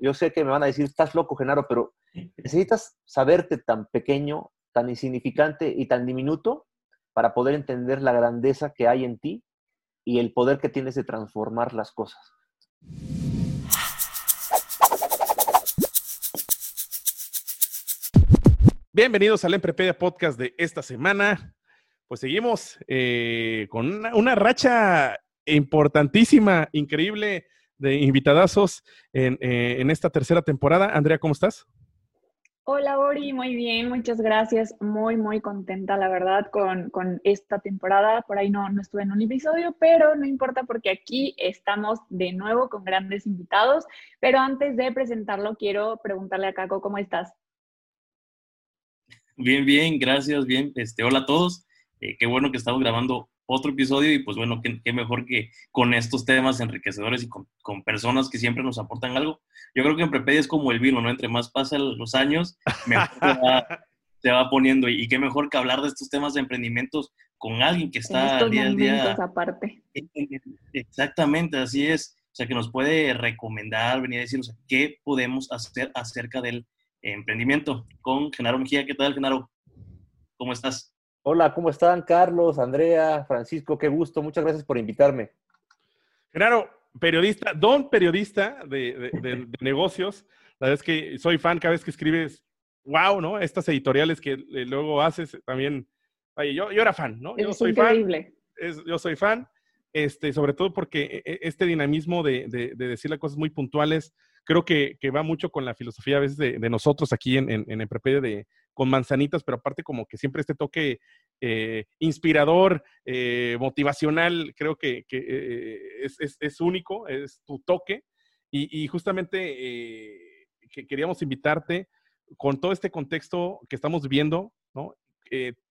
Yo sé que me van a decir, "Estás loco, Genaro", pero necesitas saberte tan pequeño, tan insignificante y tan diminuto para poder entender la grandeza que hay en ti y el poder que tienes de transformar las cosas. Bienvenidos al Emprepedia Podcast de esta semana. Pues seguimos eh, con una, una racha importantísima, increíble de invitadazos en, eh, en esta tercera temporada. Andrea, ¿cómo estás? Hola, Bori, muy bien, muchas gracias. Muy, muy contenta, la verdad, con, con esta temporada. Por ahí no, no estuve en un episodio, pero no importa porque aquí estamos de nuevo con grandes invitados. Pero antes de presentarlo, quiero preguntarle a Caco, ¿cómo estás? Bien, bien, gracias, bien. Este, hola a todos. Eh, qué bueno que estamos grabando otro episodio y pues bueno, qué, qué mejor que con estos temas enriquecedores y con, con, personas que siempre nos aportan algo. Yo creo que en Prepedia es como el vino, ¿no? Entre más pasan los años, mejor se, va, se va, poniendo. Y, y, qué mejor que hablar de estos temas de emprendimientos con alguien que está día a día. aparte. Exactamente, así es. O sea, que nos puede recomendar, venir a decir, o sea, qué podemos hacer acerca del emprendimiento. Con Genaro Mejía, ¿qué tal, Genaro? ¿Cómo estás? Hola, ¿cómo están? Carlos, Andrea, Francisco, qué gusto. Muchas gracias por invitarme. Genaro, periodista, don periodista de, de, de, de negocios. La verdad es que soy fan cada vez que escribes, wow, ¿no? Estas editoriales que luego haces también. Oye, yo, yo era fan, ¿no? Yo es soy increíble. fan. Es, yo soy fan, este, sobre todo porque este dinamismo de, de, de decirle cosas muy puntuales, creo que, que, va mucho con la filosofía a veces de, de nosotros aquí en, en, en Emprepedia de con manzanitas, pero aparte como que siempre este toque eh, inspirador, eh, motivacional, creo que, eh, es, único, es tu toque. Y, justamente que queríamos invitarte con todo este contexto que estamos viendo,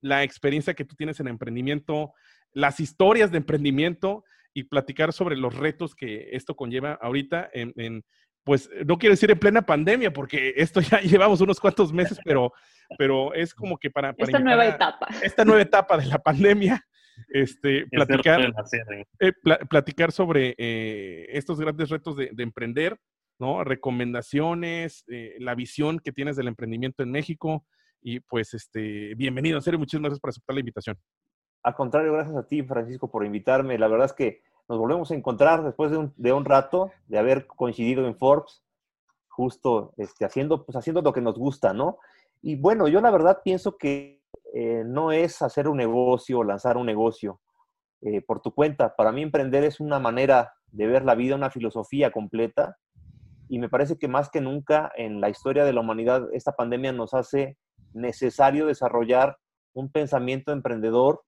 la experiencia que tú tienes en emprendimiento, las historias de emprendimiento y platicar sobre los retos que esto conlleva ahorita en pues no quiero decir en plena pandemia, porque esto ya llevamos unos cuantos meses, pero, pero es como que para... para esta nueva a, etapa. Esta nueva etapa de la pandemia, este, platicar, eh, pl platicar sobre eh, estos grandes retos de, de, emprender, ¿no? Recomendaciones, eh, la visión que tienes del emprendimiento en México. Y pues, este, bienvenido, en serio, muchísimas gracias por aceptar la invitación. Al contrario, gracias a ti, Francisco, por invitarme. La verdad es que nos volvemos a encontrar después de un, de un rato de haber coincidido en Forbes, justo este, haciendo, pues, haciendo lo que nos gusta, ¿no? Y bueno, yo la verdad pienso que eh, no es hacer un negocio, lanzar un negocio eh, por tu cuenta. Para mí emprender es una manera de ver la vida, una filosofía completa. Y me parece que más que nunca en la historia de la humanidad, esta pandemia nos hace necesario desarrollar un pensamiento emprendedor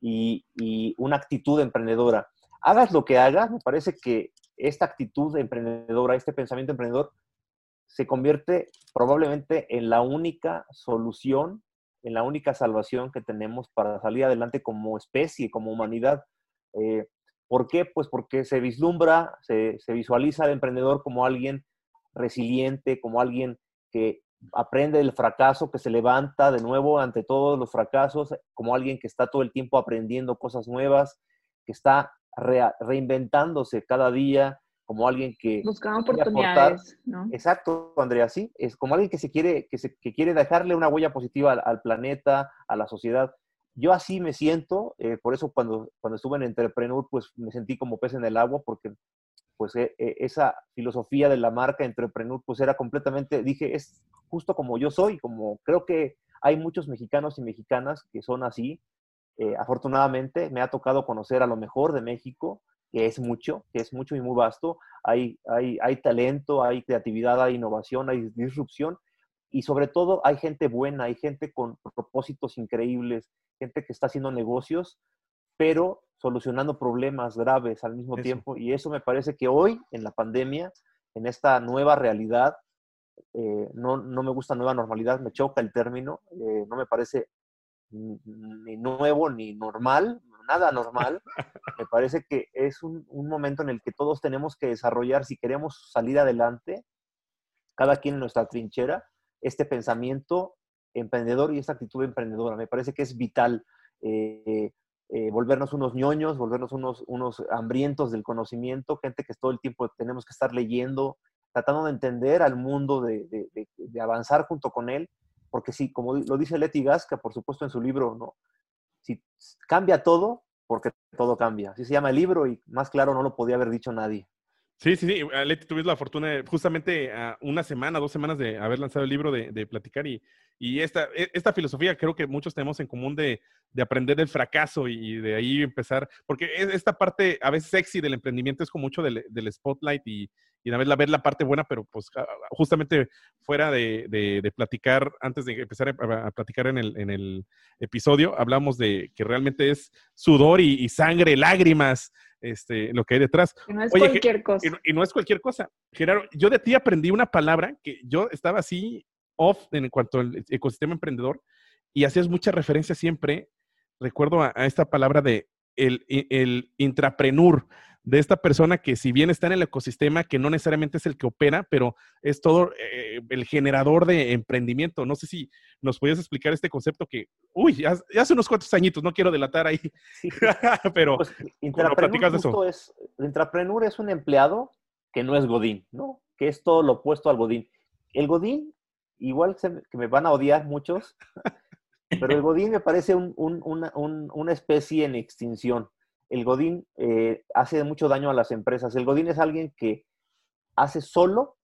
y, y una actitud emprendedora hagas lo que hagas, me parece que esta actitud emprendedora, este pensamiento emprendedor, se convierte probablemente en la única solución, en la única salvación que tenemos para salir adelante como especie, como humanidad. Eh, ¿Por qué? Pues porque se vislumbra, se, se visualiza al emprendedor como alguien resiliente, como alguien que aprende del fracaso, que se levanta de nuevo ante todos los fracasos, como alguien que está todo el tiempo aprendiendo cosas nuevas, que está re, reinventándose cada día como alguien que... Buscando oportunidades, ¿no? Exacto, Andrea, sí. Es como alguien que, se quiere, que, se, que quiere dejarle una huella positiva al, al, planeta, a la sociedad. Yo así me siento, eh, por eso cuando, cuando estuve en Entrepreneur, pues me sentí como pez en el agua, porque pues eh, eh, esa filosofía de la marca Entrepreneur, pues era completamente, dije, es justo como yo soy, como creo que hay muchos mexicanos y mexicanas que son así, eh, afortunadamente me ha tocado conocer a lo mejor de México, que es mucho, que es mucho y muy vasto. Hay, hay, hay talento, hay creatividad, hay innovación, hay disrupción y sobre todo hay gente buena, hay gente con propósitos increíbles, gente que está haciendo negocios pero solucionando problemas graves al mismo tiempo. Y eso me parece que hoy, en la pandemia, en esta nueva realidad, eh, no, no, me gusta nueva normalidad, me choca el término, eh, no me parece ni nuevo ni normal, nada normal. Me parece que es un, un, momento en el que todos tenemos que desarrollar, si queremos salir adelante, cada quien en nuestra trinchera, este pensamiento emprendedor y esta actitud emprendedora. Me parece que es vital. Eh, eh, volvernos unos ñoños, volvernos unos, unos hambrientos del conocimiento, gente que todo el tiempo tenemos que estar leyendo, tratando de entender al mundo, de, de, avanzar junto con él, porque sí, como lo dice Leti Gasca, por supuesto en su libro, ¿no? Si cambia todo, porque todo cambia. Así se llama el libro y más claro no lo podía haber dicho nadie. Sí, sí, sí. Leti, tuviste la fortuna de justamente a una semana, dos semanas de haber lanzado el libro, de, de platicar y, y esta, e, esta filosofía creo que muchos tenemos en común de, de aprender del fracaso y de ahí empezar, porque esta parte a veces sexy del emprendimiento es como mucho del, del spotlight y, y a ver la parte buena, pero pues justamente fuera de, de, platicar, antes de empezar a, platicar en el, en el, episodio, hablamos de que realmente es sudor y, sangre, lágrimas, este, lo que hay detrás. Y no es cualquier cosa. Y no, es cualquier cosa. Gerardo, yo de ti aprendí una palabra que yo estaba así off en cuanto al ecosistema emprendedor y hacías mucha referencia siempre, recuerdo a, esta palabra de el, el intraprenur, de esta persona que si bien está en el ecosistema, que no necesariamente es el que opera, pero es todo eh, el generador de emprendimiento. No sé si nos podías explicar este concepto que, uy, ya, hace unos cuantos añitos, no quiero delatar ahí, pero pues, intrapreneur eso. Es, el intrapreneur es un empleado que no es Godín, ¿no? Que es todo lo opuesto al Godín. El Godín, igual que me van a odiar muchos, pero el Godín me parece una especie en extinción el Godín eh, hace mucho daño a las empresas. El Godín es alguien que hace solo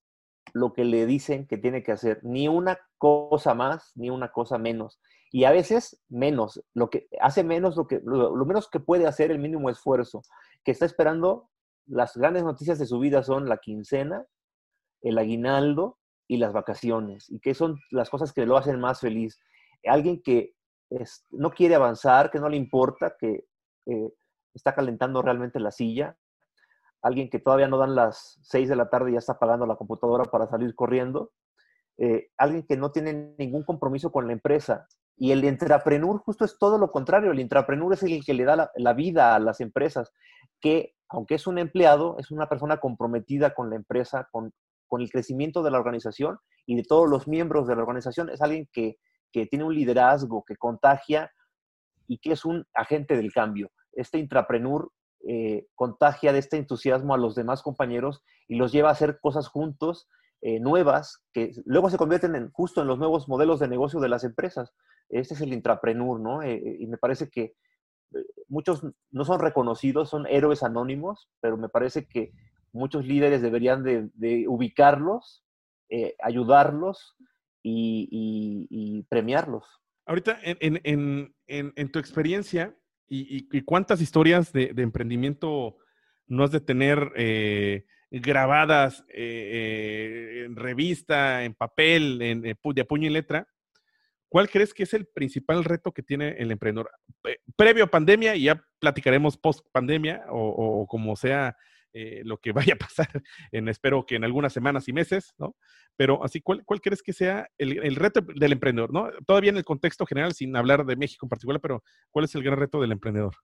lo que le dicen que tiene que hacer, ni una cosa más, ni una cosa menos. Y a veces menos, lo que hace menos lo que lo, menos que puede hacer el mínimo esfuerzo, que está esperando las grandes noticias de su vida son la quincena, el aguinaldo y las vacaciones, y que son las cosas que lo hacen más feliz. Alguien que no quiere avanzar, que no le importa, que eh, está calentando realmente la silla, alguien que todavía no dan las 6 de la tarde y ya está apagando la computadora para salir corriendo, eh, alguien que no tiene ningún compromiso con la empresa. Y el intrapreneur justo es todo lo contrario, el intrapreneur es el que le da la, vida a las empresas, que aunque es un empleado, es una persona comprometida con la empresa, con, con el crecimiento de la organización y de todos los miembros de la organización, es alguien que, que tiene un liderazgo, que contagia y que es un agente del cambio este intraprenur eh, contagia de este entusiasmo a los demás compañeros y los lleva a hacer cosas juntos, eh, nuevas, que luego se convierten en, justo en los nuevos modelos de negocio de las empresas. Este es el intraprenur, ¿no? Eh, y me parece que muchos no son reconocidos, son héroes anónimos, pero me parece que muchos líderes deberían de, ubicarlos, ayudarlos y, premiarlos. Ahorita, en tu experiencia, ¿Y, cuántas historias de, emprendimiento no has de tener eh, grabadas eh, en revista, en papel, en, de puño y letra? ¿Cuál crees que es el principal reto que tiene el emprendedor? Previo a pandemia, y ya platicaremos post pandemia o, o como sea eh, lo que vaya a pasar en, espero que en algunas semanas y meses, ¿no? Pero así, ¿cuál, cuál crees que sea el, reto del emprendedor, ¿no? Todavía en el contexto general, sin hablar de México en particular, pero ¿cuál es el gran reto del emprendedor?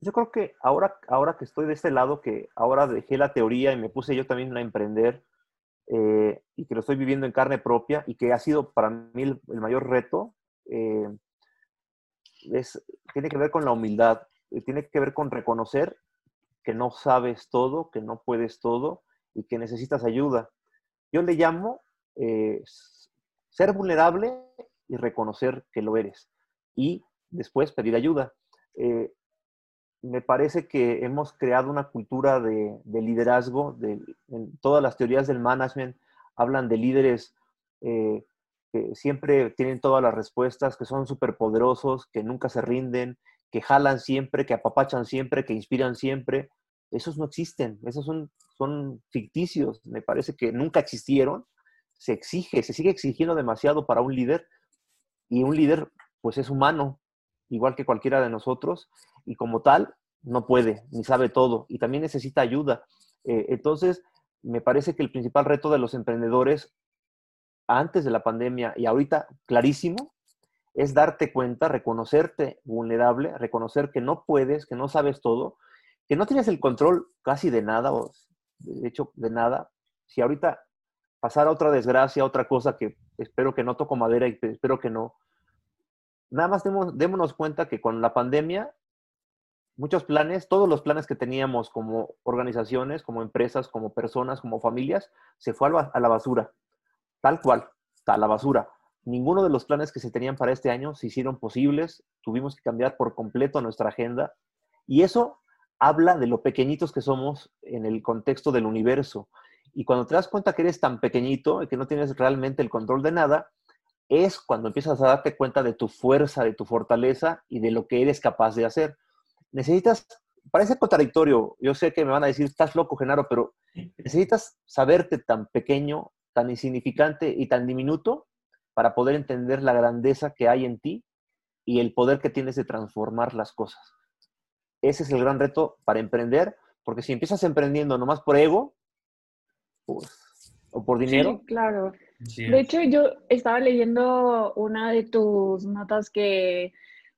Yo creo que ahora, ahora que estoy de este lado, que ahora dejé la teoría y me puse yo también a emprender eh, y que lo estoy viviendo en carne propia y que ha sido para mí el, mayor reto, eh, es, tiene que ver con la humildad, tiene que ver con reconocer que no sabes todo, que no puedes todo y que necesitas ayuda. Yo le llamo eh, ser vulnerable y reconocer que lo eres y después pedir ayuda. Eh, me parece que hemos creado una cultura de, liderazgo, de, en todas las teorías del management hablan de líderes eh, que siempre tienen todas las respuestas, que son superpoderosos, que nunca se rinden, que jalan siempre, que apapachan siempre, que inspiran siempre. Esos no existen, esos son, son ficticios, me parece que nunca existieron. Se exige, se sigue exigiendo demasiado para un líder y un líder pues es humano, igual que cualquiera de nosotros, y como tal no puede ni sabe todo y también necesita ayuda. Eh, entonces, me parece que el principal reto de los emprendedores antes de la pandemia y ahorita clarísimo es darte cuenta, reconocerte vulnerable, reconocer que no puedes, que no sabes todo, que no tienes el control casi de nada, o de hecho de nada. Si ahorita pasara otra desgracia, otra cosa que espero que no toco madera y espero que no, nada más démonos cuenta que con la pandemia muchos planes, todos los planes que teníamos como organizaciones, como empresas, como personas, como familias, se fue a la basura, tal cual, a la basura. Ninguno de los planes que se tenían para este año se hicieron posibles, tuvimos que cambiar por completo nuestra agenda y eso habla de lo pequeñitos que somos en el contexto del universo. Y cuando te das cuenta que eres tan pequeñito y que no tienes realmente el control de nada, es cuando empiezas a darte cuenta de tu fuerza, de tu fortaleza y de lo que eres capaz de hacer necesitas, parece contradictorio, yo sé que me van a decir, estás loco, Genaro, pero necesitas saberte tan pequeño, tan insignificante y tan diminuto para poder entender la grandeza que hay en ti y el poder que tienes de transformar las cosas. Ese es el gran reto para emprender, porque si empiezas emprendiendo nomás por ego, pues, o por dinero. Sí, claro. De hecho, yo estaba leyendo una de tus notas que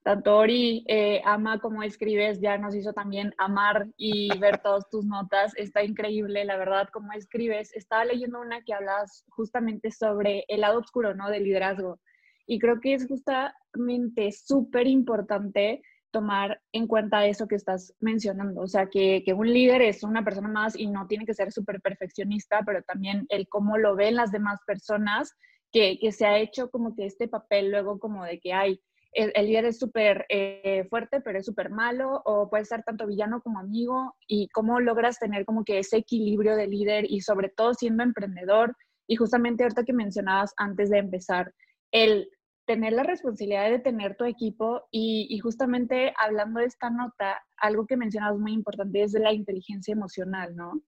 tanto Ori eh, ama como escribes, ya nos hizo también amar y ver todas tus notas. Está increíble, la verdad, como escribes. Estaba leyendo una que hablas justamente sobre el lado oscuro, ¿no? Del liderazgo. Y creo que es justamente súper importante tomar en cuenta eso que estás mencionando. O sea, que, que, un líder es una persona más y no tiene que ser súper perfeccionista, pero también el cómo lo ven las demás personas, que, que se ha hecho como que este papel luego como de que hay el, líder es súper eh, fuerte, pero es súper malo, o puede ser tanto villano como amigo, y cómo logras tener como que ese equilibrio de líder y sobre todo siendo emprendedor, y justamente ahorita que mencionabas antes de empezar, el tener la responsabilidad de tener tu equipo y, justamente hablando de esta nota, algo que mencionabas muy importante es de la inteligencia emocional, ¿no?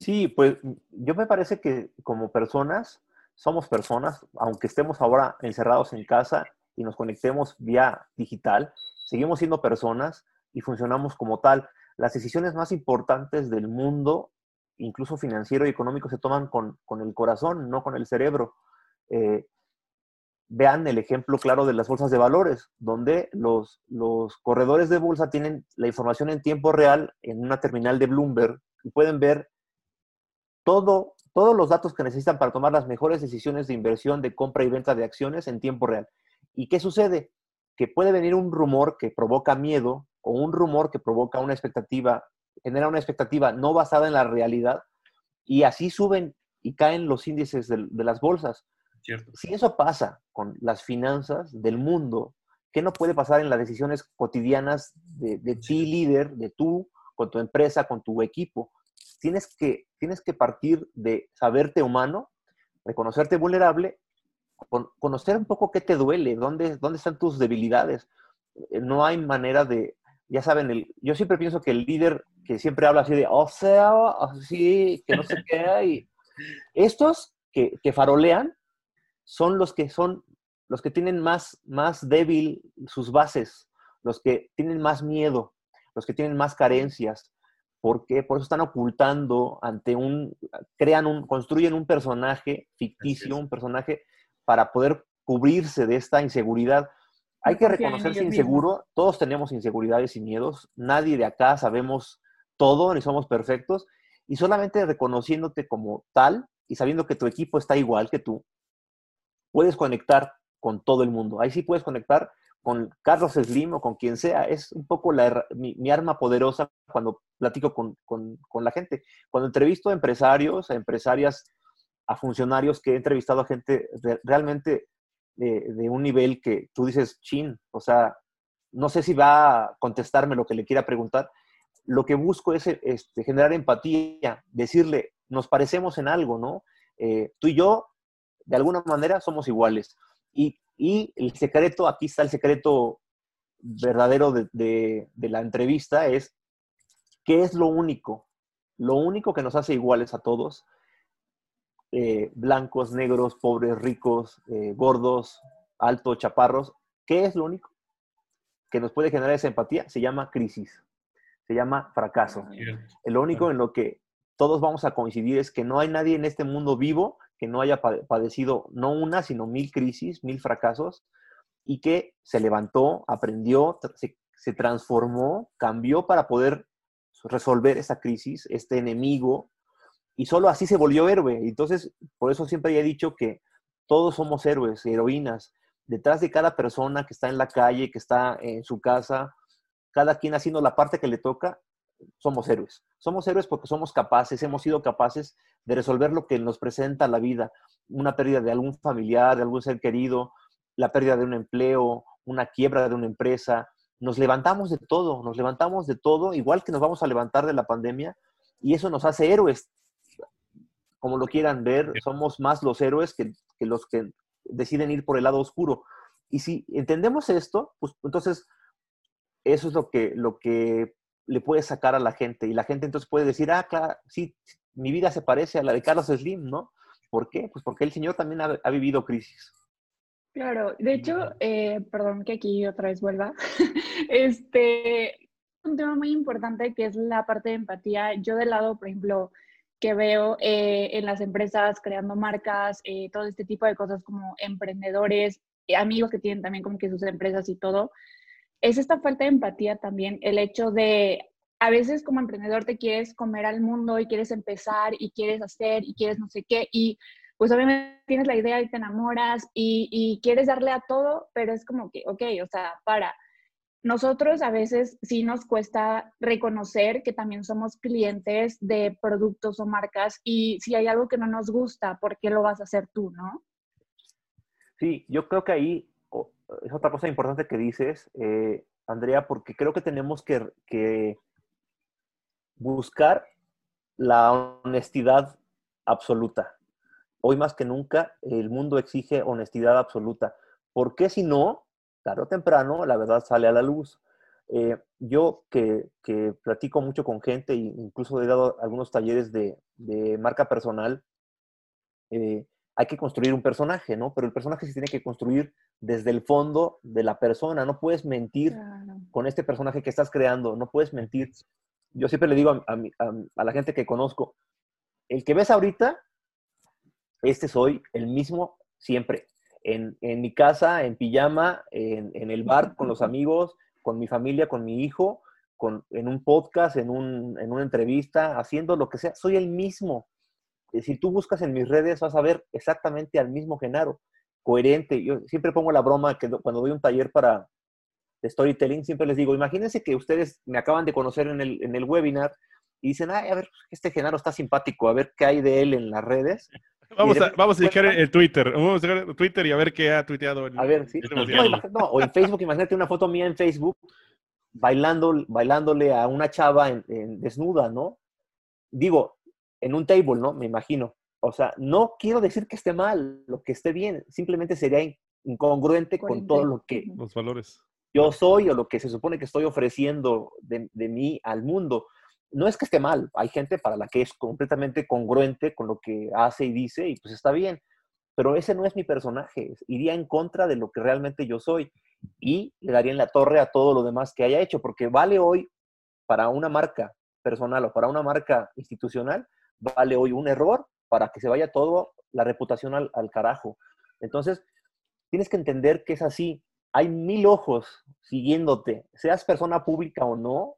Sí, pues yo me parece que como personas, somos personas, aunque estemos ahora encerrados en casa, y nos conectemos vía digital, seguimos siendo personas y funcionamos como tal. Las decisiones más importantes del mundo, incluso financiero y económico, se toman con, el corazón, no con el cerebro. Eh, vean el ejemplo claro de las bolsas de valores, donde los, los corredores de bolsa tienen la información en tiempo real en una terminal de Bloomberg y pueden ver todo, todos los datos que necesitan para tomar las mejores decisiones de inversión, de compra y venta de acciones en tiempo real. ¿Y qué sucede? Que puede venir un rumor que provoca miedo o un rumor que provoca una expectativa, genera una expectativa no basada en la realidad y así suben y caen los índices de, las bolsas. Si eso pasa con las finanzas del mundo, ¿qué no puede pasar en las decisiones cotidianas de, de ti, líder, de tú, con tu empresa, con tu equipo? Tienes que, tienes que partir de saberte humano, reconocerte vulnerable conocer un poco qué te duele, dónde, dónde están tus debilidades. Eh, no hay manera de, ya saben, el, yo siempre pienso que el líder que siempre habla así de, o sea, así, que no se queda, y estos que, que, farolean son los que son, los que tienen más, más débil sus bases, los que tienen más miedo, los que tienen más carencias, porque por eso están ocultando ante un, crean un, construyen un personaje ficticio, un personaje para poder cubrirse de esta inseguridad. Hay que reconocerse inseguro, todos tenemos inseguridades y miedos, nadie de acá sabemos todo, ni somos perfectos, y solamente reconociéndote como tal y sabiendo que tu equipo está igual que tú, puedes conectar con todo el mundo. Ahí sí puedes conectar con Carlos Slim o con quien sea. Es un poco la, mi, arma poderosa cuando platico con, con, la gente. Cuando entrevisto a empresarios, a empresarias a funcionarios que he entrevistado a gente realmente de, un nivel que tú dices, chin, o sea, no sé si va a contestarme lo que le quiera preguntar. Lo que busco es este, generar empatía, decirle, nos parecemos en algo, ¿no? Eh, tú y yo, de alguna manera, somos iguales. Y, el secreto, aquí está el secreto verdadero de, de la entrevista, es, ¿qué es lo único? Lo único que nos hace iguales a todos eh, blancos, negros, pobres, ricos, eh, gordos, altos, chaparros. ¿Qué es lo único? que nos puede generar esa empatía se llama crisis, se llama fracaso. Lo único en lo que todos vamos a coincidir es que no hay nadie en este mundo vivo que no haya padecido no una, sino mil crisis, mil fracasos, y que se levantó, aprendió, se, se transformó, cambió para poder resolver esa crisis, este enemigo, y solo así se volvió héroe. Entonces, por eso siempre he dicho que todos somos héroes, heroínas. Detrás de cada persona que está en la calle, que está en su casa, cada quien haciendo la parte que le toca, somos héroes. Somos héroes porque somos capaces, hemos sido capaces de resolver lo que nos presenta la vida. Una pérdida de algún familiar, de algún ser querido, la pérdida de un empleo, una quiebra de una empresa. Nos levantamos de todo, nos levantamos de todo, igual que nos vamos a levantar de la pandemia, y eso nos hace héroes como lo quieran ver, somos más los héroes que, los que deciden ir por el lado oscuro. Y si entendemos esto, pues entonces eso es lo que, lo que le puede sacar a la gente. Y la gente entonces puede decir, ah, claro, sí, mi vida se parece a la de Carlos Slim, ¿no? ¿Por qué? Pues porque el señor también ha, vivido crisis. Claro, de hecho, eh, perdón que aquí otra vez vuelva, este, un tema muy importante que es la parte de empatía. Yo del lado, por ejemplo, que veo eh, en las empresas creando marcas, eh, todo este tipo de cosas como emprendedores, eh, amigos que tienen también como que sus empresas y todo, es esta falta de empatía también, el hecho de a veces como emprendedor te quieres comer al mundo y quieres empezar y quieres hacer y quieres no sé qué y pues obviamente tienes la idea y te enamoras y, y quieres darle a todo, pero es como que, ok, o sea, para, nosotros a veces sí nos cuesta reconocer que también somos clientes de productos o marcas y si hay algo que no nos gusta, ¿por qué lo vas a hacer tú, no? Sí, yo creo que ahí es otra cosa importante que dices, eh, Andrea, porque creo que tenemos que, que buscar la honestidad absoluta. Hoy más que nunca el mundo exige honestidad absoluta. porque si no, tarde o temprano la verdad sale a la luz. Eh, yo que, que, platico mucho con gente e incluso he dado algunos talleres de, de marca personal, eh, hay que construir un personaje, ¿no? Pero el personaje se tiene que construir desde el fondo de la persona. No puedes mentir con este personaje que estás creando, no puedes mentir. Yo siempre le digo a, a, a la gente que conozco, el que ves ahorita, este soy el mismo siempre en, mi casa, en pijama, en, el bar con los amigos, con mi familia, con mi hijo, con, en un podcast, en, una entrevista, haciendo lo que sea. Soy el mismo. Eh, si tú buscas en mis redes, vas a ver exactamente al mismo Genaro, coherente. Yo siempre pongo la broma que cuando doy un taller para storytelling, siempre les digo, imagínense que ustedes me acaban de conocer en el, en el webinar y dicen, Ay, a ver, este Genaro está simpático, a ver qué hay de él en las redes. Vamos a, vamos a dedicar el Twitter. Vamos a dedicar Twitter y a ver qué ha tuiteado. a ver, sí. No, o en Facebook, imagínate una foto mía en Facebook bailando, bailándole a una chava en, desnuda, ¿no? Digo, en un table, ¿no? Me imagino. O sea, no quiero decir que esté mal, lo que esté bien, simplemente sería incongruente con todo lo que los valores yo soy o lo que se supone que estoy ofreciendo de, de mí al mundo no es que esté mal, hay gente para la que es completamente congruente con lo que hace y dice y pues está bien, pero ese no es mi personaje, iría en contra de lo que realmente yo soy y le daría en la torre a todo lo demás que haya hecho, porque vale hoy para una marca personal o para una marca institucional, vale hoy un error para que se vaya todo la reputación al, al carajo. Entonces, tienes que entender que es así. Hay mil ojos siguiéndote, seas persona pública o no,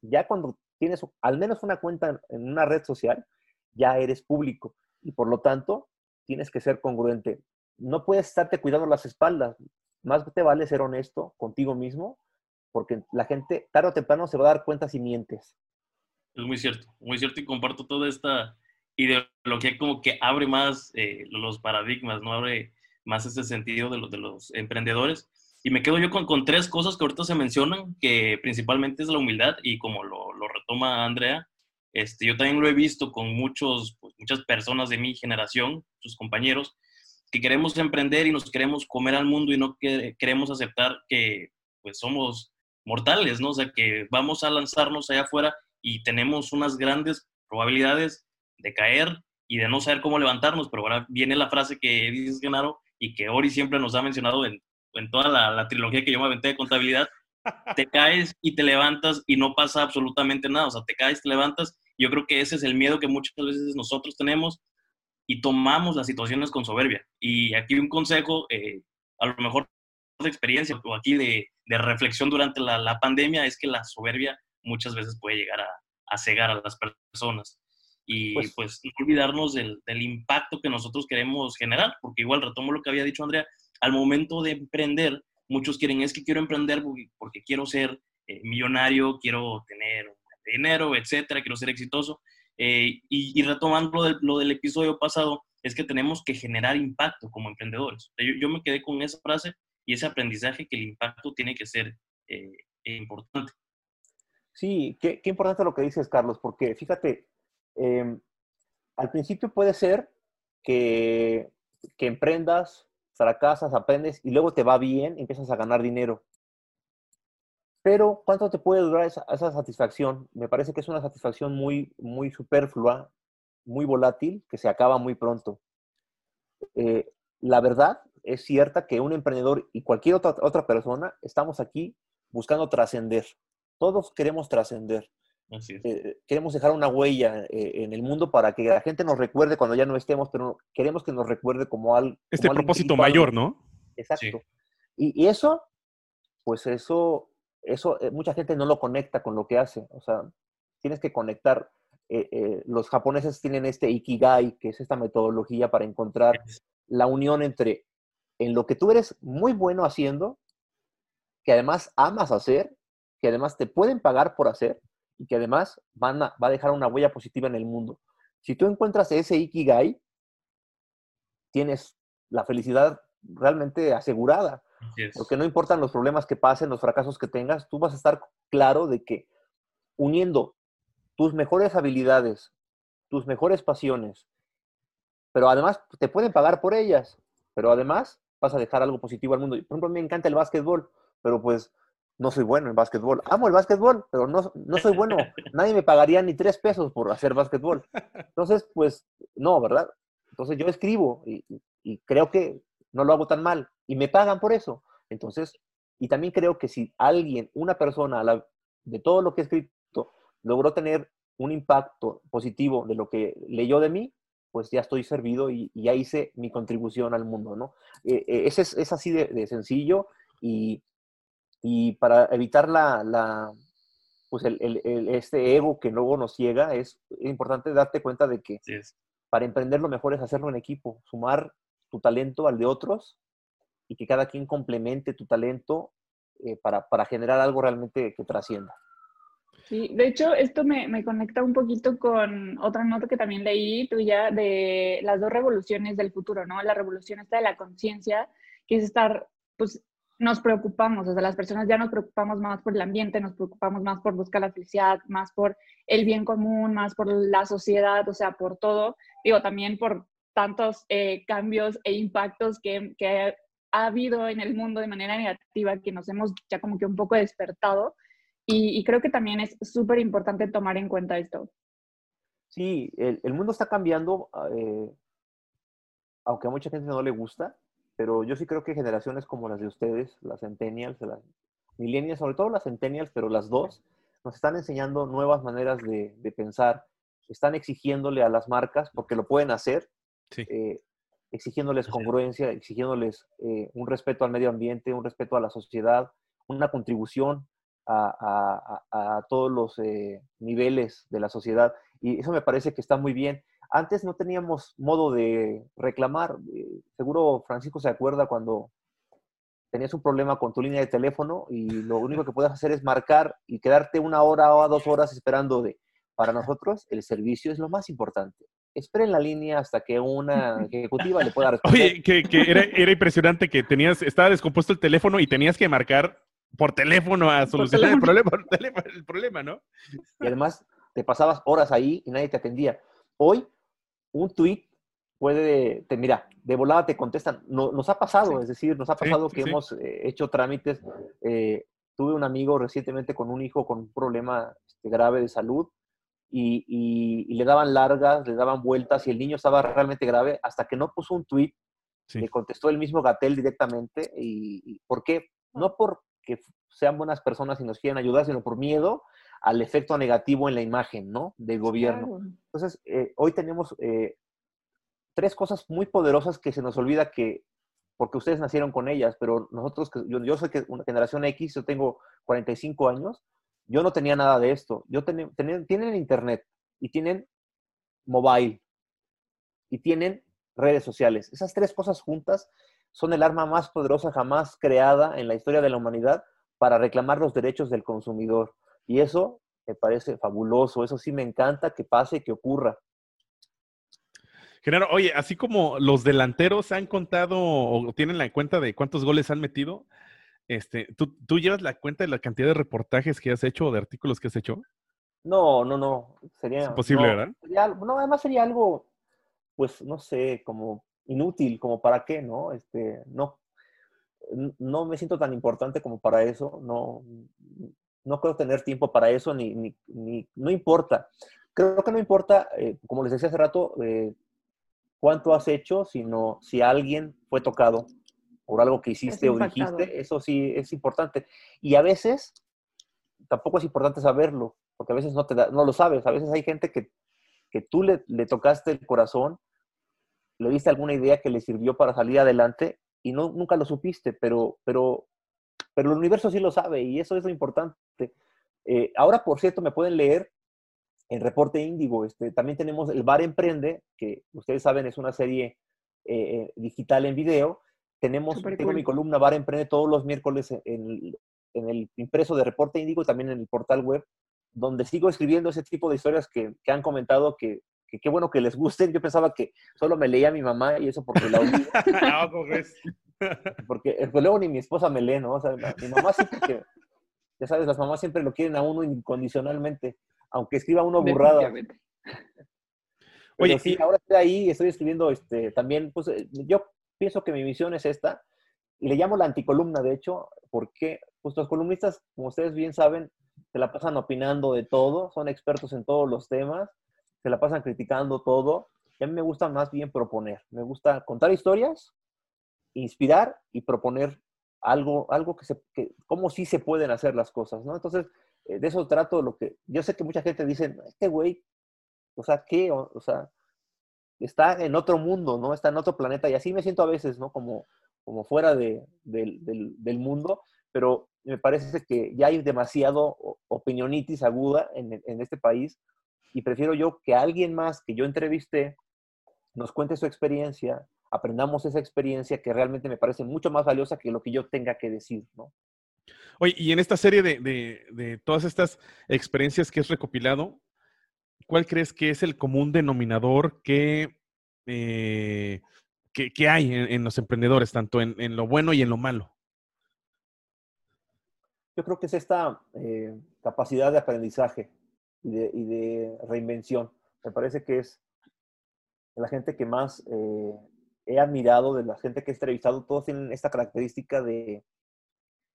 ya cuando tienes al menos una cuenta en una red social, ya eres público y por lo tanto tienes que ser congruente. No puedes estarte cuidando las espaldas. Más te vale ser honesto contigo mismo porque la gente tarde o temprano se va a dar cuenta si mientes. Es muy cierto, muy cierto y comparto toda esta ideología como que abre más eh, los paradigmas, no abre más ese sentido de, los de los emprendedores. Y me quedo yo con, con, tres cosas que ahorita se mencionan, que principalmente es la humildad y como lo, lo retoma Andrea, este, yo también lo he visto con muchos, pues, muchas personas de mi generación, sus compañeros, que queremos emprender y nos queremos comer al mundo y no que, queremos aceptar que pues somos mortales, ¿no? O sea, que vamos a lanzarnos allá afuera y tenemos unas grandes probabilidades de caer y de no saber cómo levantarnos, pero ahora viene la frase que dices, Genaro, y que Ori siempre nos ha mencionado en en toda la, trilogía que yo me aventé de contabilidad, te caes y te levantas y no pasa absolutamente nada. O sea, te caes, te levantas. Yo creo que ese es el miedo que muchas veces nosotros tenemos y tomamos las situaciones con soberbia. Y aquí un consejo, eh, a lo mejor de experiencia o aquí de, de reflexión durante la, la, pandemia, es que la soberbia muchas veces puede llegar a, a cegar a las personas. Y pues, pues no olvidarnos del, del, impacto que nosotros queremos generar, porque igual retomo lo que había dicho Andrea, al momento de emprender, muchos quieren, es que quiero emprender porque quiero ser eh, millonario, quiero tener dinero, etcétera, quiero ser exitoso. Eh, y, y, retomando lo del, lo del, episodio pasado, es que tenemos que generar impacto como emprendedores. Yo, yo, me quedé con esa frase y ese aprendizaje que el impacto tiene que ser eh, importante. Sí, qué, qué, importante lo que dices, Carlos, porque fíjate, eh, al principio puede ser que, que emprendas, fracasas, aprendes y luego te va bien, empiezas a ganar dinero. Pero, ¿cuánto te puede durar esa, satisfacción? Me parece que es una satisfacción muy, muy superflua, muy volátil, que se acaba muy pronto. Eh, la verdad es cierta que un emprendedor y cualquier otra persona estamos aquí buscando trascender. Todos queremos trascender. Eh, queremos dejar una huella eh, en el mundo para que la gente nos recuerde cuando ya no estemos, pero queremos que nos recuerde como algo. Este como propósito mayor, ¿no? Exacto. Sí. Y, y, eso, pues eso eso eh, mucha gente no lo conecta con lo que hace. O sea, tienes que conectar. Eh, eh, los japoneses tienen este ikigai, que es esta metodología para encontrar la unión entre en lo que tú eres muy bueno haciendo, que además amas hacer, que además te pueden pagar por hacer y que además van a, va a dejar una huella positiva en el mundo. Si tú encuentras ese ikigai, tienes la felicidad realmente asegurada. Yes. Porque no importan los problemas que pasen, los fracasos que tengas, tú vas a estar claro de que uniendo tus mejores habilidades, tus mejores pasiones, pero además te pueden pagar por ellas, pero además vas a dejar algo positivo al mundo. Por ejemplo, me encanta el básquetbol, pero pues no soy bueno en básquetbol. Amo el básquetbol, pero no, no soy bueno. Nadie me pagaría ni tres pesos por hacer básquetbol. Entonces, pues no, ¿verdad? Entonces yo escribo y, y creo que no lo hago tan mal y me pagan por eso. Entonces, y también creo que si alguien, una persona, la, de todo lo que he escrito, logró tener un impacto positivo de lo que leyó de mí, pues ya estoy servido y, y ya hice mi contribución al mundo, ¿no? Eh, eh, ese es, es, así de, de sencillo y, y, para evitar la, la pues el, el, el, este ego que luego nos ciega, es importante darte cuenta de que sí para emprender lo mejor es hacerlo en equipo, sumar tu talento al de otros y que cada quien complemente tu talento eh, para, para, generar algo realmente que trascienda. Sí, de hecho, esto me, me, conecta un poquito con otra nota que también leí tuya de las dos revoluciones del futuro, ¿no? La revolución esta de la conciencia, que es estar, pues, nos preocupamos, o sea, las personas ya nos preocupamos más por el ambiente, nos preocupamos más por buscar la felicidad, más por el bien común, más por la sociedad, o sea, por todo. Digo, también por tantos eh, cambios e impactos que, que, ha habido en el mundo de manera negativa que nos hemos ya como que un poco despertado. Y, y creo que también es súper importante tomar en cuenta esto. Sí, el, el mundo está cambiando, eh, aunque a mucha gente no le gusta, pero yo sí creo que generaciones como las de ustedes, las centennials, las millennials, sobre todo las centennials, pero las dos, nos están enseñando nuevas maneras de, de pensar, están exigiéndole a las marcas, porque lo pueden hacer, sí. eh, exigiéndoles congruencia, exigiéndoles eh, un respeto al medio ambiente, un respeto a la sociedad, una contribución a, a, a todos los eh, niveles de la sociedad. Y eso me parece que está muy bien. Antes no teníamos modo de reclamar. Eh, seguro Francisco se acuerda cuando tenías un problema con tu línea de teléfono y lo único que puedes hacer es marcar y quedarte una hora o dos horas esperando de... Para nosotros, el servicio es lo más importante esperen la línea hasta que una ejecutiva le pueda responder. Oye, que, que era, era, impresionante que tenías, estaba descompuesto el teléfono y tenías que marcar por teléfono a solucionar el problema, el problema, ¿no? Y además te pasabas horas ahí y nadie te atendía. Hoy, un tweet puede, te, mira, de volada te contestan. No, nos ha pasado, sí. es decir, nos ha pasado sí, que sí, hemos eh, hecho trámites. Eh, tuve un amigo recientemente con un hijo con un problema este, grave de salud y, y, y, le daban largas, le daban vueltas y el niño estaba realmente grave hasta que no puso un tweet, le contestó el mismo Gatel directamente. Y, y, ¿Por qué? No por que sean buenas personas y nos quieran ayudar, sino por miedo al efecto negativo en la imagen, ¿no? Del gobierno. Entonces, eh, hoy tenemos eh, tres cosas muy poderosas que se nos olvida que, porque ustedes nacieron con ellas, pero nosotros, yo, yo soy una generación X, yo tengo 45 años, yo no tenía nada de esto. Yo tienen internet y tienen mobile y tienen redes sociales. Esas tres cosas juntas son el arma más poderosa jamás creada en la historia de la humanidad para reclamar los derechos del consumidor. Y eso me parece fabuloso, eso sí me encanta que pase, que ocurra. Genaro, oye, así como los delanteros han contado o tienen la cuenta de cuántos goles han metido, este, ¿tú, ¿tú llevas la cuenta de la cantidad de reportajes que has hecho o de artículos que has hecho? No, no, no. Sería. imposible, ¿verdad? no, además sería algo, pues, no sé, como inútil, como para qué, ¿no? Este, no, no me siento tan importante como para eso, no, no creo tener tiempo para eso, ni, ni, ni no importa. Creo que no importa, eh, como les decía hace rato, eh, cuánto has hecho, sino si alguien fue tocado por algo que hiciste o dijiste, eso sí es importante. Y a veces tampoco es importante saberlo, porque a veces no, te no lo sabes. A veces hay gente que, que tú le, le, tocaste el corazón, le diste alguna idea que le sirvió para salir adelante y no, nunca lo supiste, pero, pero, pero el universo sí lo sabe y eso es lo importante. Eh, ahora, por cierto, me pueden leer en Reporte Índigo. Este, también tenemos el Bar Emprende, que ustedes saben es una serie eh, eh, digital en video. Tenemos, tengo mi columna Bar Emprende todos los miércoles en, en el impreso de Reporte Índigo y también en el portal web, donde sigo escribiendo ese tipo de historias que, que han comentado que, qué bueno que les gusten. Yo pensaba que solo me leía mi mamá y eso porque la oí. porque, luego ni mi esposa me lee, ¿no? O sea, mi mamá sí porque, ya sabes, las mamás siempre lo quieren a uno incondicionalmente, aunque escriba uno burrada. Oye, sí, ahora estoy ahí, estoy escribiendo este, también, pues eh, yo pienso que mi misión es esta, y le llamo la anticolumna, de hecho, porque pues los columnistas, como ustedes bien saben, se la pasan opinando de todo, son expertos en todos los temas, se la pasan criticando todo. a mí me gusta más bien proponer. Me gusta contar historias, inspirar y proponer algo, algo que se, que, cómo sí se pueden hacer las cosas, ¿no? Entonces, eh, de eso trato lo que, yo sé que mucha gente dice, este güey, o sea, ¿qué? O, sea, está en otro mundo, ¿no? Está en otro planeta y así me siento a veces, ¿no? Como, como fuera de, del, del, mundo, pero me parece que ya hay demasiado opinionitis aguda en, en, este país y prefiero yo que alguien más que yo entrevisté nos cuente su experiencia, aprendamos esa experiencia que realmente me parece mucho más valiosa que lo que yo tenga que decir, ¿no? Oye, y en esta serie de, de, todas estas experiencias que has recopilado, ¿cuál crees que es el común denominador que, eh, que, hay en, los emprendedores, tanto en, en, lo bueno y en lo malo? Yo creo que es esta eh, capacidad de aprendizaje y de, reinvención. Me parece que es la gente que más eh, he admirado, de la gente que he entrevistado, todos tienen esta característica de,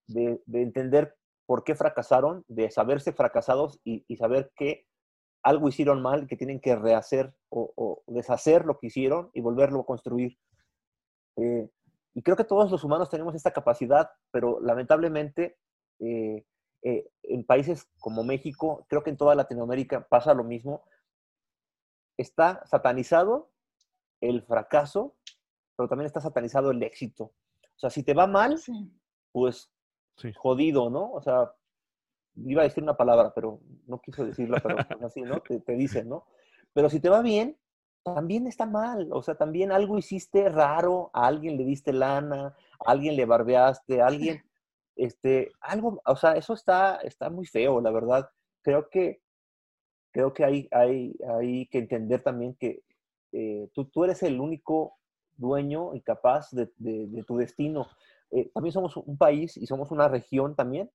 de, entender por qué fracasaron, de saberse fracasados y, saber que algo hicieron mal, que tienen que rehacer o, deshacer lo que hicieron y volverlo a construir. Eh, y creo que todos los humanos tenemos esta capacidad, pero lamentablemente eh, eh, en países como México, creo que en toda Latinoamérica pasa lo mismo. Está satanizado el fracaso, pero también está satanizado el éxito. O sea, si te va mal, pues jodido, ¿no? O sea, iba a decir una palabra, pero no quiso decirla, pero pues así, ¿no? Te, te dicen, ¿no? Pero si te va bien, también está mal. O sea, también algo hiciste raro, a alguien le diste lana, a alguien le barbeaste, a alguien este, algo, o sea, eso está, está muy feo, la verdad. Creo que, creo que hay, hay, hay que entender también que eh, tú, tú eres el único dueño y capaz de, de, tu destino. Eh, también somos un país y somos una región también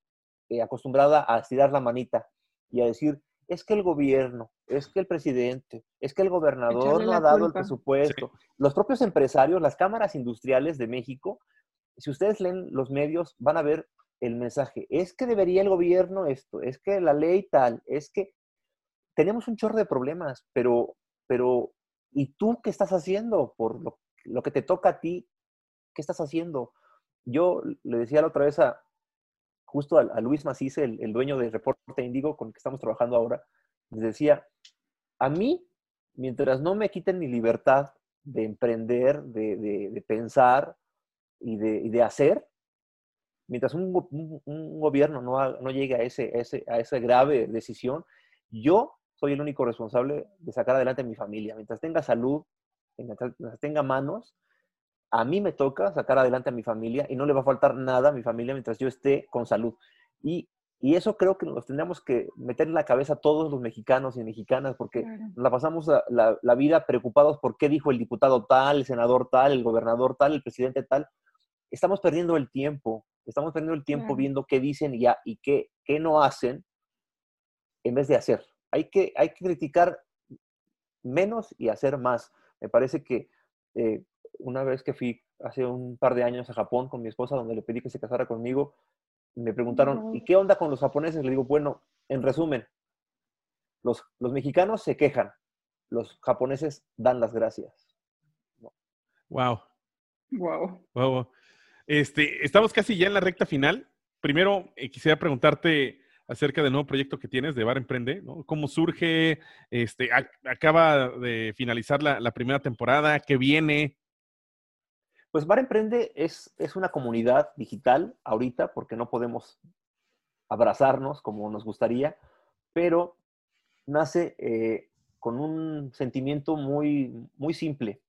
eh, acostumbrada a estirar la manita y a decir, es que el gobierno, es que el presidente, es que el gobernador no ha dado el presupuesto. Los propios empresarios, las cámaras industriales de México si ustedes leen los medios, van a ver el mensaje. Es que debería el gobierno esto, es que la ley tal, es que tenemos un chorro de problemas, pero, pero, ¿y tú qué estás haciendo por lo, que te toca a ti? ¿Qué estás haciendo? Yo le decía la otra vez a, justo a, Luis Macís, el, el, dueño de Reporte Índigo con el que estamos trabajando ahora, les decía, a mí, mientras no me quiten mi libertad de emprender, de, de, pensar y de, de, hacer, mientras un, un, gobierno no, no llegue a, ese, ese, a esa grave decisión, yo soy el único responsable de sacar adelante a mi familia. Mientras tenga salud, mientras tenga manos, a mí me toca sacar adelante a mi familia y no le va a faltar nada a mi familia mientras yo esté con salud. Y, y eso creo que nos tendríamos que meter en la cabeza todos los mexicanos y mexicanas, porque nos la pasamos la, la, vida preocupados por qué dijo el diputado tal, el senador tal, el gobernador tal, el presidente tal. Estamos perdiendo el tiempo, estamos perdiendo el tiempo viendo qué dicen y, y qué, qué no hacen en vez de hacer. Hay que, hay que criticar menos y hacer más. Me parece que eh, una vez que fui hace un par de años a Japón con mi esposa, donde le pedí que se casara conmigo, me preguntaron, ¿y qué onda con los japoneses? Le digo, bueno, en resumen, los, los mexicanos se quejan, los japoneses dan las gracias. Wow. Wow. Wow. Este, estamos casi ya en la recta final. Primero, eh, quisiera preguntarte acerca del nuevo proyecto que tienes de Bar Emprende, ¿no? ¿Cómo surge? Este, acaba de finalizar la, primera temporada, ¿qué viene? Pues Bar Emprende es, es una comunidad digital ahorita porque no podemos abrazarnos como nos gustaría, pero nace eh, con un sentimiento muy, muy simple.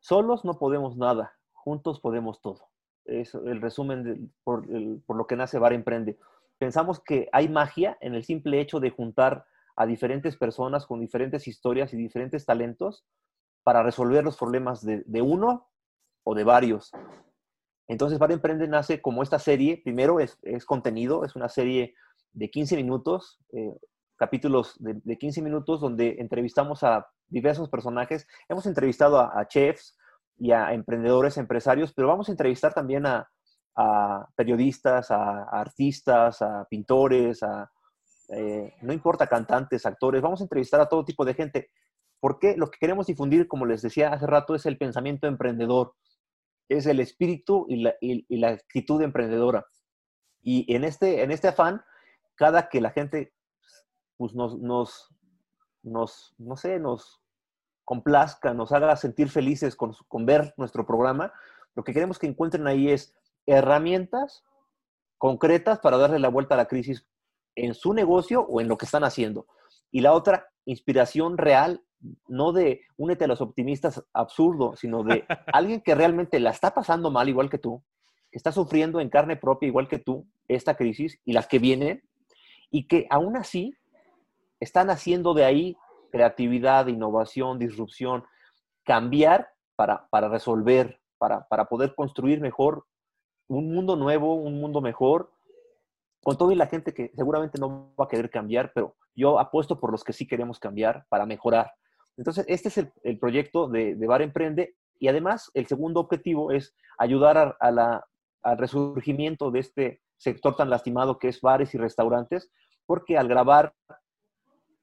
Solos no podemos nada, juntos podemos todo. Es el resumen por, por, lo que nace Bar Emprende. Pensamos que hay magia en el simple hecho de juntar a diferentes personas con diferentes historias y diferentes talentos para resolver los problemas de, de uno o de varios. Entonces, Bar Emprende nace como esta serie. Primero es, contenido, es una serie de 15 minutos, eh, capítulos de, 15 minutos donde entrevistamos a diversos personajes. Hemos entrevistado a, chefs y a emprendedores, empresarios, pero vamos a entrevistar también a, periodistas, a, artistas, a pintores, a, eh, no importa, cantantes, actores. Vamos a entrevistar a todo tipo de gente. Porque lo que queremos difundir, como les decía hace rato, es el pensamiento emprendedor es el espíritu y la, actitud emprendedora. Y en este, en este afán, cada que la gente pues, nos, nos, nos, no sé, nos complazca, nos haga sentir felices con, con ver nuestro programa, lo que queremos que encuentren ahí es herramientas concretas para darle la vuelta a la crisis en su negocio o en lo que están haciendo. Y la otra, inspiración real no de únete a los optimistas absurdo, sino de alguien que realmente la está pasando mal igual que tú, que está sufriendo en carne propia igual que tú esta crisis y las que vienen, y que aún así están haciendo de ahí creatividad, innovación, disrupción, cambiar para, para resolver, para, para poder construir mejor un mundo nuevo, un mundo mejor, con todo y la gente que seguramente no va a querer cambiar, pero yo apuesto por los que sí queremos cambiar para mejorar. Entonces, este es el, proyecto de, Bar Emprende y además el segundo objetivo es ayudar al resurgimiento de este sector tan lastimado que es bares y restaurantes, porque al grabar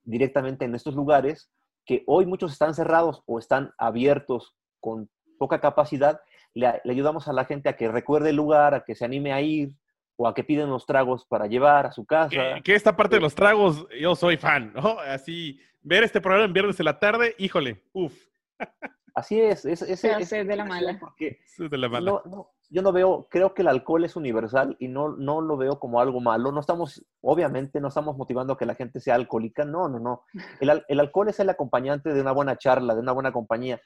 directamente en estos lugares, que hoy muchos están cerrados o están abiertos con poca capacidad, le, ayudamos a la gente a que recuerde el lugar, a que se anime a ir, o a que piden los tragos para llevar a su casa. Que, esta parte de los tragos, yo soy fan, ¿no? Así, ver este programa en viernes de la tarde, híjole, uff. Así es, es, es, es de la mala. Porque de la mala. yo no veo, creo que el alcohol es universal y no, no lo veo como algo malo. No estamos, obviamente, no estamos motivando a que la gente sea alcohólica. No, no, no. El, el alcohol es el acompañante de una buena charla, de una buena compañía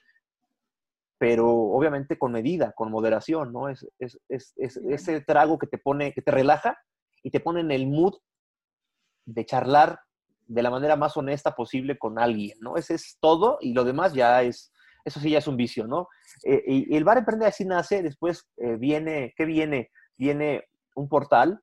pero obviamente con medida, con moderación, ¿no? Es, es, es, es, ese trago que te pone, que te relaja y te pone en el mood de charlar de la manera más honesta posible con alguien, ¿no? Ese es todo y lo demás ya es, eso sí ya es un vicio, ¿no? Eh, y, el bar emprende así nace, después eh, viene, ¿qué viene? Viene un portal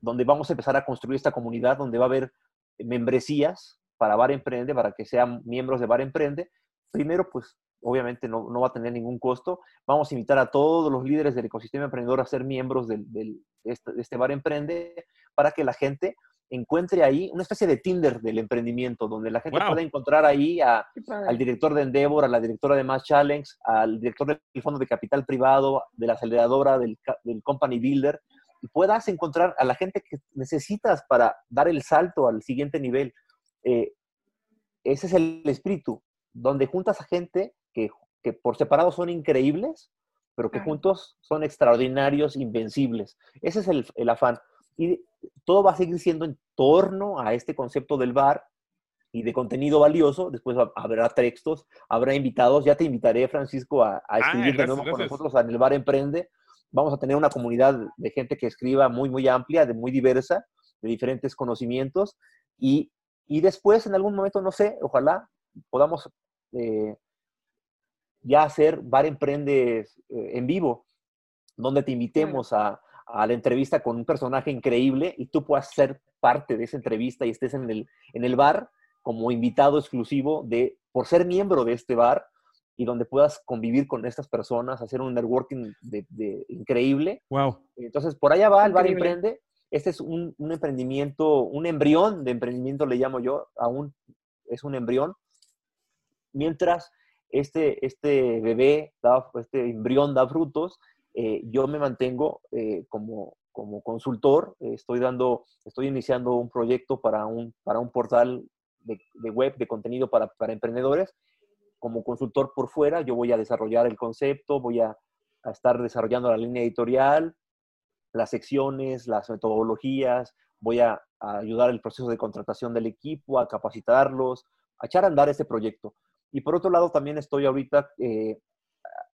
donde vamos a empezar a construir esta comunidad, donde va a haber membresías para Bar Emprende, para que sean miembros de Bar Emprende. Primero, pues, obviamente no, no va a tener ningún costo. Vamos a invitar a todos los líderes del ecosistema emprendedor a ser miembros del, del este, de este Bar Emprende para que la gente encuentre ahí una especie de Tinder del emprendimiento, donde la gente pueda encontrar ahí al director de Endeavor, a la directora de Mass Challenge, al director del Fondo de Capital Privado, de la aceleradora, del, del Company Builder, puedas encontrar a la gente que necesitas para dar el salto al siguiente nivel. Eh, ese es el espíritu, donde juntas a gente que, que por separado son increíbles, pero que juntos son extraordinarios, invencibles. Ese es el, el, afán. Y todo va a seguir siendo en torno a este concepto del bar y de contenido valioso. Después habrá textos, habrá invitados. Ya te invitaré, Francisco, a, a ah, escribir de nuevo con nosotros en el bar Emprende. Vamos a tener una comunidad de gente que escriba muy, muy amplia, de muy diversa, de diferentes conocimientos. Y, y después, en algún momento, no sé, ojalá podamos eh, ya hacer Bar Emprende eh, en vivo, donde te invitemos a, a, la entrevista con un personaje increíble y tú puedas ser parte de esa entrevista y estés en el, en el bar como invitado exclusivo de, por ser miembro de este bar y donde puedas convivir con estas personas, hacer un networking de, increíble. Wow. Entonces, por allá va el Bar Emprende. Este es un, un, emprendimiento, un embrión de emprendimiento le llamo yo, aún es un embrión. Mientras este, este bebé, este embrión da frutos, eh, yo me mantengo eh, como, como consultor, estoy dando, estoy iniciando un proyecto para un, para un portal de, web, de contenido para, para, emprendedores. Como consultor por fuera, yo voy a desarrollar el concepto, voy a, a estar desarrollando la línea editorial, las secciones, las metodologías, voy a, a ayudar el proceso de contratación del equipo, a capacitarlos, a echar a andar este proyecto. Y por otro lado, también estoy ahorita eh,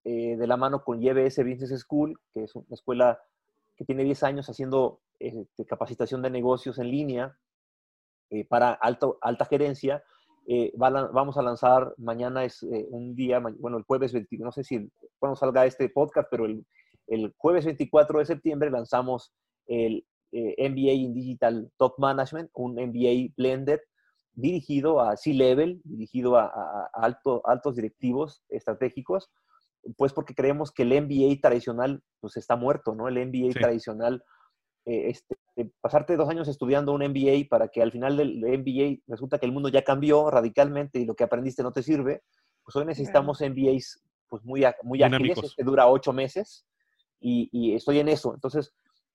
eh, de la mano con YBS Business School, que es una escuela que tiene 10 años haciendo eh, capacitación de negocios en línea para alto, alta gerencia. Va vamos a lanzar, mañana es eh, un día, bueno, el jueves 20, no sé si cuando salga este podcast, pero el, el jueves 24 de septiembre lanzamos el MBA in Digital Top Management, un MBA blended dirigido a C-Level, dirigido a, a, alto, altos directivos estratégicos, pues porque creemos que el MBA tradicional pues está muerto, ¿no? El MBA sí. tradicional, eh, este, pasarte dos años estudiando un MBA para que al final del MBA resulta que el mundo ya cambió radicalmente y lo que aprendiste no te sirve, pues hoy necesitamos MBAs pues muy, muy ágiles, que este dura ocho meses y, y estoy en eso. Entonces,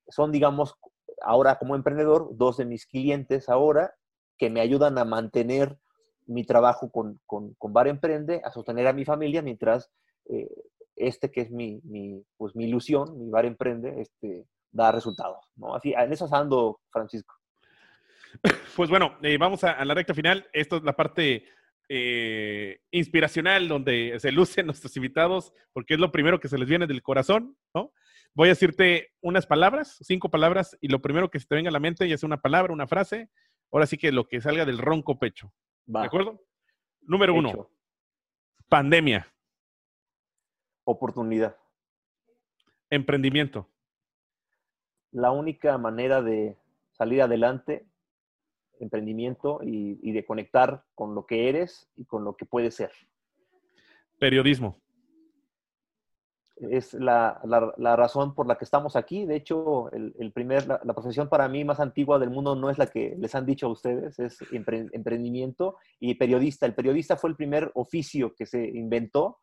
son, digamos, ahora como emprendedor, dos de mis clientes ahora que me ayudan a mantener mi trabajo con, con, con Bar Emprende, a sostener a mi familia, mientras eh, este que es mi, mi, pues, mi ilusión, mi Bar Emprende, este, da resultados. ¿no? Así, en eso ando, Francisco. Pues bueno, eh, vamos a, la recta final. Esto es la parte eh, inspiracional donde se lucen nuestros invitados, porque es lo primero que se les viene del corazón, ¿no? Voy a decirte unas palabras, cinco palabras, y lo primero que se te venga a la mente, ya sea una palabra, una frase, ahora sí que lo que salga del ronco pecho. Va. ¿De acuerdo? Número uno, pandemia. Oportunidad. Emprendimiento. La única manera de salir adelante, emprendimiento y, y de conectar con lo que eres y con lo que puedes ser. Periodismo es la, la, la, razón por la que estamos aquí. De hecho, el, el primer, la, la, profesión para mí más antigua del mundo no es la que les han dicho a ustedes, es empre, emprendimiento y periodista. El periodista fue el primer oficio que se inventó.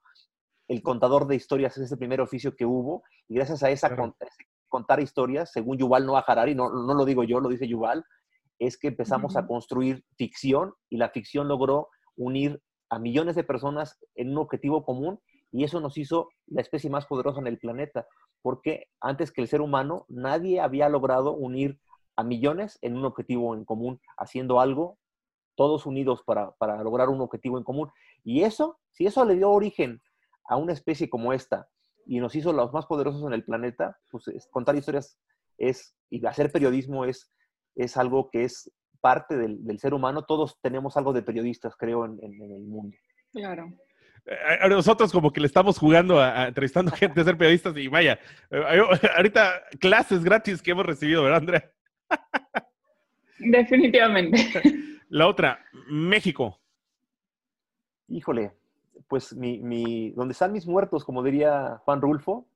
El contador de historias es ese primer oficio que hubo y gracias a esa claro. contar historias, según Yuval Noah Harari, no, no lo digo yo, lo dice Yuval, es que empezamos uh -huh. a construir ficción y la ficción logró unir a millones de personas en un objetivo común y eso nos hizo la especie más poderosa en el planeta, porque antes que el ser humano, nadie había logrado unir a millones en un objetivo en común, haciendo algo, todos unidos para, para lograr un objetivo en común. Y eso, si eso le dio origen a una especie como esta y nos hizo los más poderosos en el planeta, pues es, contar historias es, y hacer periodismo es, es algo que es parte del, del, ser humano. Todos tenemos algo de periodistas, creo, en, en, en el mundo. Claro a nosotros como que le estamos jugando a, a entrevistando gente a ser periodistas y vaya, eh, ahorita clases gratis que hemos recibido, ¿verdad, Andrea? Definitivamente. La otra, México. Híjole, pues mi, mi, donde están mis muertos, como diría Juan Rulfo,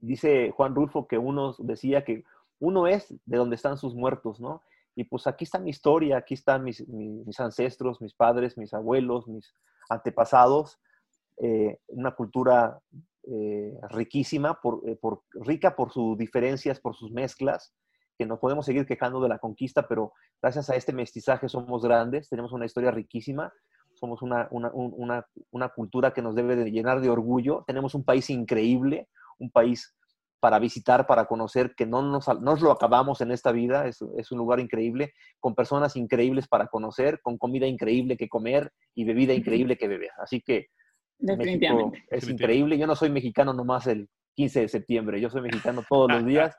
dice Juan Rulfo que uno decía que uno es de donde están sus muertos, ¿no? Y pues aquí está mi historia, aquí están mis, mis, ancestros, mis padres, mis abuelos, mis antepasados, eh, una cultura eh, riquísima, por, eh, por, rica por sus diferencias, por sus mezclas, que nos podemos seguir quejando de la conquista, pero gracias a este mestizaje somos grandes, tenemos una historia riquísima, somos una, una, una, una cultura que nos debe de llenar de orgullo, tenemos un país increíble, un país para visitar, para conocer, que no nos, nos lo acabamos en esta vida, es, es, un lugar increíble, con personas increíbles para conocer, con comida increíble que comer y bebida increíble que beber. Así que México es increíble. Yo no soy mexicano nomás el 15 de septiembre, yo soy mexicano todos los días,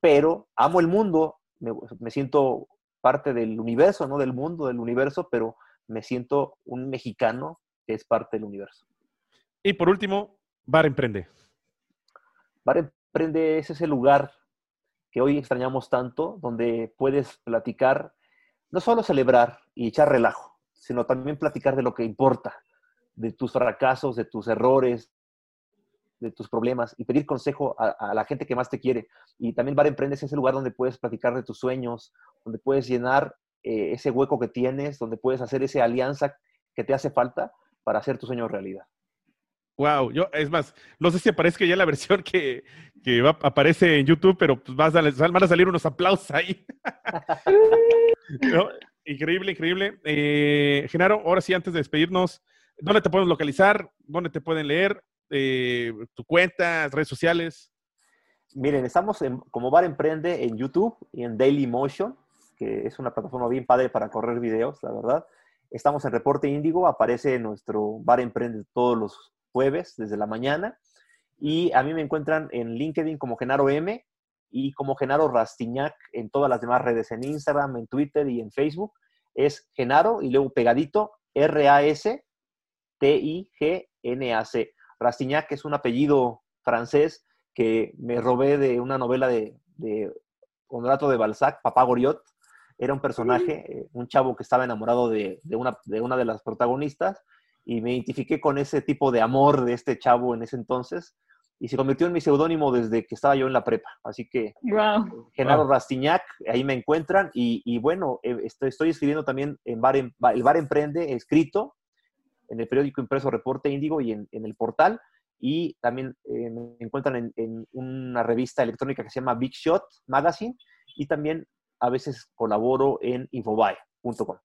pero amo el mundo, me, me siento parte del universo, no del mundo, del universo, pero me siento un mexicano que es parte del universo. Y por último, Bar Emprende. Bar Emprende es ese lugar que hoy extrañamos tanto, donde puedes platicar, no solo celebrar y echar relajo, sino también platicar de lo que importa, de tus fracasos, de tus errores, de tus problemas y pedir consejo a, la gente que más te quiere. Y también Bar Emprende es ese lugar donde puedes platicar de tus sueños, donde puedes llenar eh, ese hueco que tienes, donde puedes hacer esa alianza que te hace falta para hacer tu sueño realidad. Wow, yo, es más, no sé si aparezca ya la versión que, que aparece en YouTube, pero pues vas a, van a salir unos aplausos ahí. Increíble, increíble. Eh, Genaro, ahora sí, antes de despedirnos, ¿dónde te pueden localizar? ¿Dónde te pueden leer? Eh, ¿Tu cuenta, redes sociales? Miren, estamos en, como Bar Emprende en YouTube y en Daily Motion, que es una plataforma bien padre para correr videos, la verdad. Estamos en Reporte Índigo, aparece nuestro Bar Emprende todos los jueves desde la mañana. Y a mí me encuentran en LinkedIn como Genaro M y como Genaro Rastiñac en todas las demás redes, en Instagram, en Twitter y en Facebook. Es Genaro y luego pegadito R-A-S-T-I-G-N-A-C. Rastignac es un apellido francés que me robé de una novela de, de Honorato de Balzac, Papá Goriot. Era un personaje, eh, un chavo que estaba enamorado de, de, una, de una de las protagonistas y me identifiqué con ese tipo de amor de este chavo en ese entonces y se convirtió en mi seudónimo desde que estaba yo en la prepa. Así que, wow. Genaro Rastiñac, ahí me encuentran y, y bueno, eh, estoy, estoy, escribiendo también en Bar, en, el Bar Emprende, escrito en el periódico impreso Reporte Índigo y en, en el portal. Y también eh, me encuentran en, en, una revista electrónica que se llama Big Shot Magazine y también a veces colaboro en infobae.com.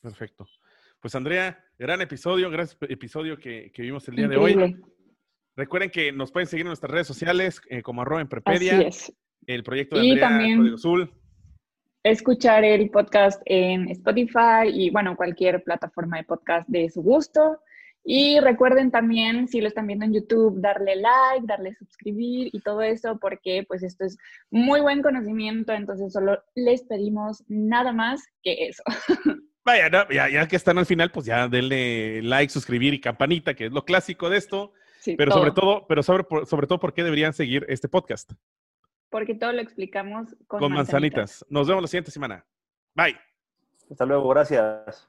Perfecto. Pues Andrea, gran episodio, gran episodio que, que vimos el día Increíble. de hoy. Recuerden que nos pueden seguir en nuestras redes sociales eh, como arroba en Prepedia. Así es. El proyecto de y Andrea también Código Azul. Escuchar el podcast en Spotify y bueno, cualquier plataforma de podcast de su gusto. Y recuerden también, si lo están viendo en YouTube, darle like, darle suscribir y todo eso, porque pues esto es muy buen conocimiento, entonces solo les pedimos nada más que eso. Vaya, no, ya, ya, que están al final, pues ya denle like, suscribir y campanita, que es lo clásico de esto. Sí, pero todo. sobre todo, pero sobre, sobre todo, ¿por qué deberían seguir este podcast? Porque todo lo explicamos con, con manzanitas. manzanitas. Nos vemos la siguiente semana. Bye. Hasta luego, gracias.